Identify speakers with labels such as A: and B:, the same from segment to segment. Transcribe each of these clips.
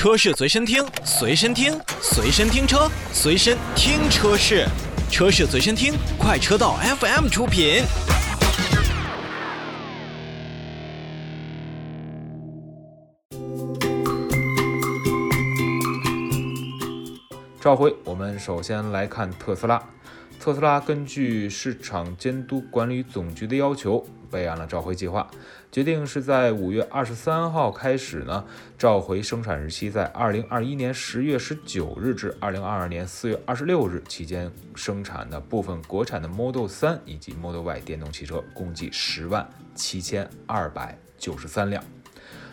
A: 车市随身听，随身听，随身听车，随身听车市，车市随身听，快车道 FM 出品。
B: 召回，我们首先来看特斯拉。特斯拉根据市场监督管理总局的要求，备案了召回计划，决定是在五月二十三号开始呢，召回生产日期在二零二一年十月十九日至二零二二年四月二十六日期间生产的部分国产的 Model 3以及 Model Y 电动汽车，共计十万七千二百九十三辆。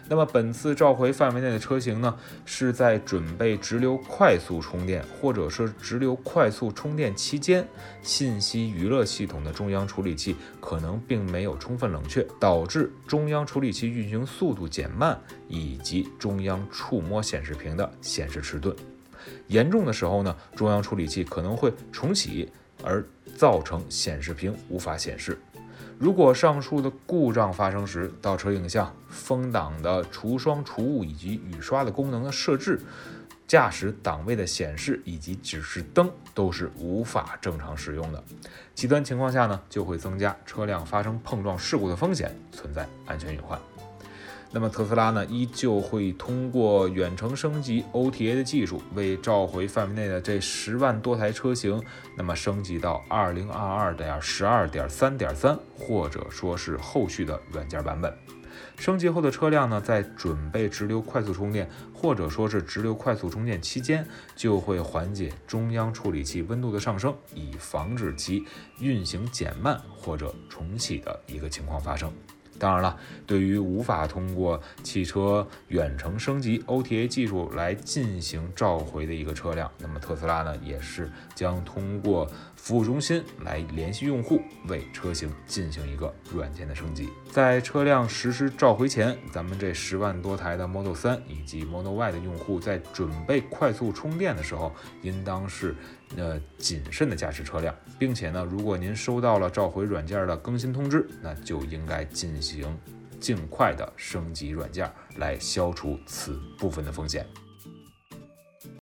B: 那么本次召回范围内的车型呢，是在准备直流快速充电，或者说直流快速充电期间，信息娱乐系统的中央处理器可能并没有充分冷却，导致中央处理器运行速度减慢，以及中央触摸显示屏的显示迟钝。严重的时候呢，中央处理器可能会重启，而造成显示屏无法显示。如果上述的故障发生时，倒车影像、风挡的除霜除雾以及雨刷的功能的设置、驾驶档位的显示以及指示灯都是无法正常使用的。极端情况下呢，就会增加车辆发生碰撞事故的风险，存在安全隐患。那么特斯拉呢，依旧会通过远程升级 OTA 的技术，为召回范围内的这十万多台车型，那么升级到二零二二点十二点三点三，或者说是后续的软件版本。升级后的车辆呢，在准备直流快速充电，或者说是直流快速充电期间，就会缓解中央处理器温度的上升，以防止其运行减慢或者重启的一个情况发生。当然了，对于无法通过汽车远程升级 OTA 技术来进行召回的一个车辆，那么特斯拉呢，也是将通过服务中心来联系用户，为车型进行一个软件的升级。在车辆实施召回前，咱们这十万多台的 Model 3以及 Model Y 的用户在准备快速充电的时候，应当是呃谨慎的驾驶车辆，并且呢，如果您收到了召回软件的更新通知，那就应该进行行尽快的升级软件，来消除此部分的风险。